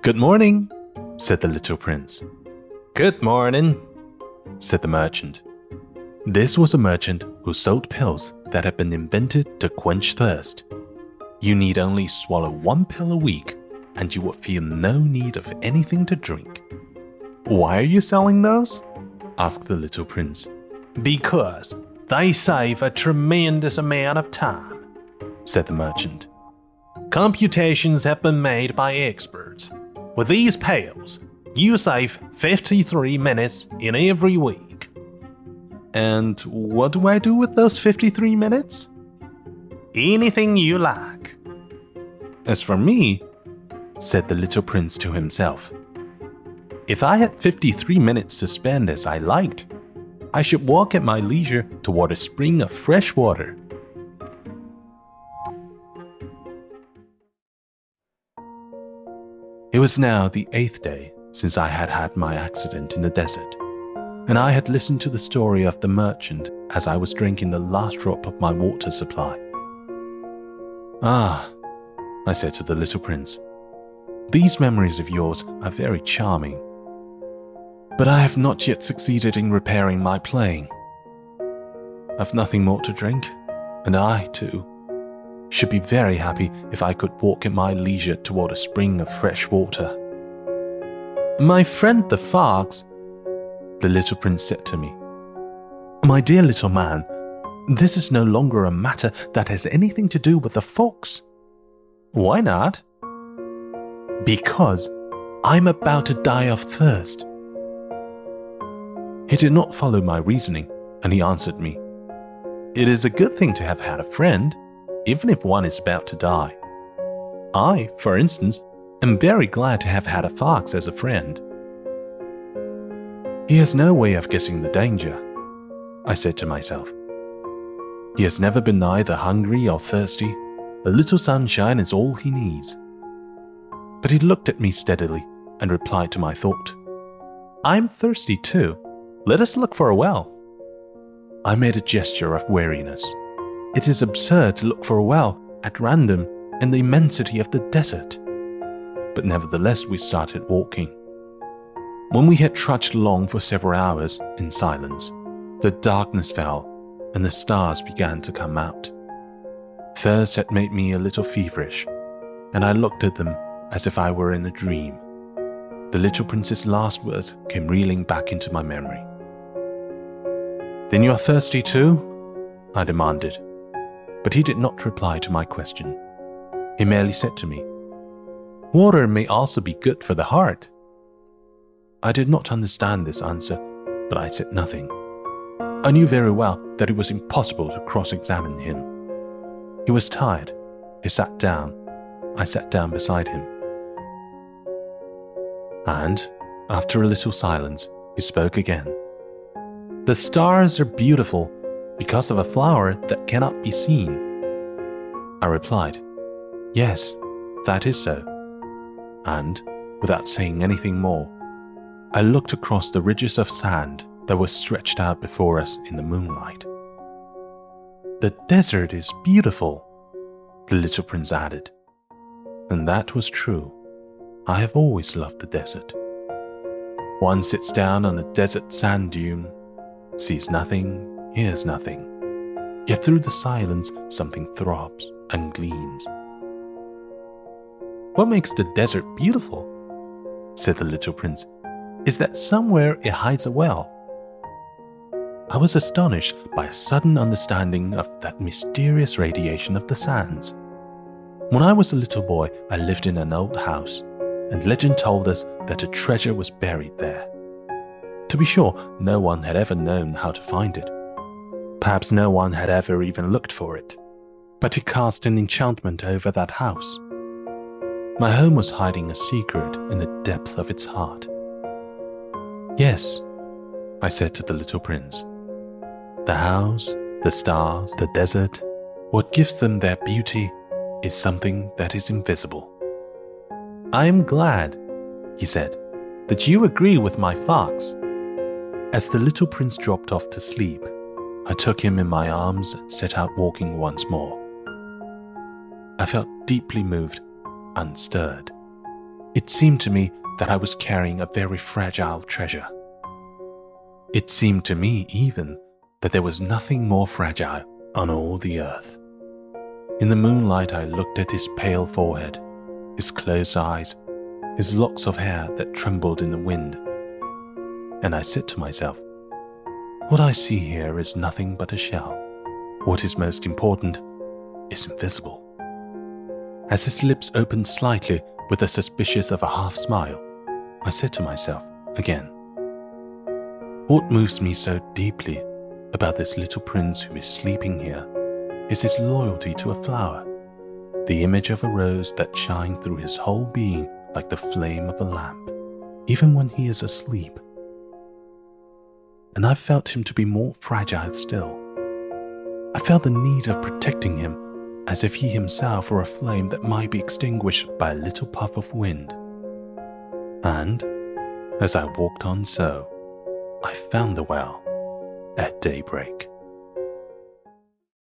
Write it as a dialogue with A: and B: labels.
A: Good morning, said the little prince. Good morning, said the merchant. This was a merchant who sold pills that had been invented to quench thirst. You need only swallow one pill a week, and you will feel no need of anything to drink. Why are you selling those? asked the little prince. Because they save a tremendous amount of time, said the merchant. Computations have been made by experts. With these pills, you save 53 minutes in every week. And what do I do with those 53 minutes? Anything you like. As for me, said the little prince to himself, if I had 53 minutes to spend as I liked, I should walk at my leisure toward a spring of fresh water. It was now the eighth day since I had had my accident in the desert, and I had listened to the story of the merchant as I was drinking the last drop of my water supply. Ah, I said to the little prince, these memories of yours are very charming. But I have not yet succeeded in repairing my plane. I've nothing more to drink, and I, too, should be very happy if I could walk at my leisure toward a spring of fresh water. My friend the fox, the little prince said to me, My dear little man, this is no longer a matter that has anything to do with the fox. Why not? Because I'm about to die of thirst. He did not follow my reasoning, and he answered me, It is a good thing to have had a friend, even if one is about to die. I, for instance, am very glad to have had a fox as a friend. He has no way of guessing the danger, I said to myself. He has never been either hungry or thirsty. A little sunshine is all he needs. But he looked at me steadily and replied to my thought. I'm thirsty too. Let us look for a well. I made a gesture of weariness. It is absurd to look for a well at random in the immensity of the desert. But nevertheless, we started walking. When we had trudged along for several hours in silence, the darkness fell and the stars began to come out. Thirst had made me a little feverish, and I looked at them as if I were in a dream. The little prince's last words came reeling back into my memory. Then you're thirsty too? I demanded. But he did not reply to my question. He merely said to me, Water may also be good for the heart. I did not understand this answer, but I said nothing. I knew very well that it was impossible to cross examine him. He was tired. He sat down. I sat down beside him. And, after a little silence, he spoke again. The stars are beautiful because of a flower that cannot be seen. I replied, Yes, that is so. And, without saying anything more, I looked across the ridges of sand that were stretched out before us in the moonlight. The desert is beautiful, the little prince added. And that was true. I have always loved the desert. One sits down on a desert sand dune, sees nothing, hears nothing. Yet through the silence, something throbs and gleams. What makes the desert beautiful? said the little prince, is that somewhere it hides a well I was astonished by a sudden understanding of that mysterious radiation of the sands. When I was a little boy, I lived in an old house, and legend told us that a treasure was buried there. To be sure, no one had ever known how to find it. Perhaps no one had ever even looked for it. But it cast an enchantment over that house. My home was hiding a secret in the depth of its heart. Yes, I said to the little prince. The house, the stars, the desert, what gives them their beauty is something that is invisible. I am glad, he said, that you agree with my fox. As the little prince dropped off to sleep, I took him in my arms and set out walking once more. I felt deeply moved, and stirred. It seemed to me that I was carrying a very fragile treasure. It seemed to me, even, that there was nothing more fragile on all the earth. In the moonlight, I looked at his pale forehead, his closed eyes, his locks of hair that trembled in the wind. And I said to myself, What I see here is nothing but a shell. What is most important is invisible. As his lips opened slightly with the suspicious of a half smile, I said to myself again, What moves me so deeply about this little prince who is sleeping here is his loyalty to a flower, the image of a rose that shines through his whole being like the flame of a lamp, even when he is asleep. And I felt him to be more fragile still. I felt the need of protecting him as if he himself were a flame that might be extinguished by a little puff of wind. And, as I walked on so, I found the well at daybreak.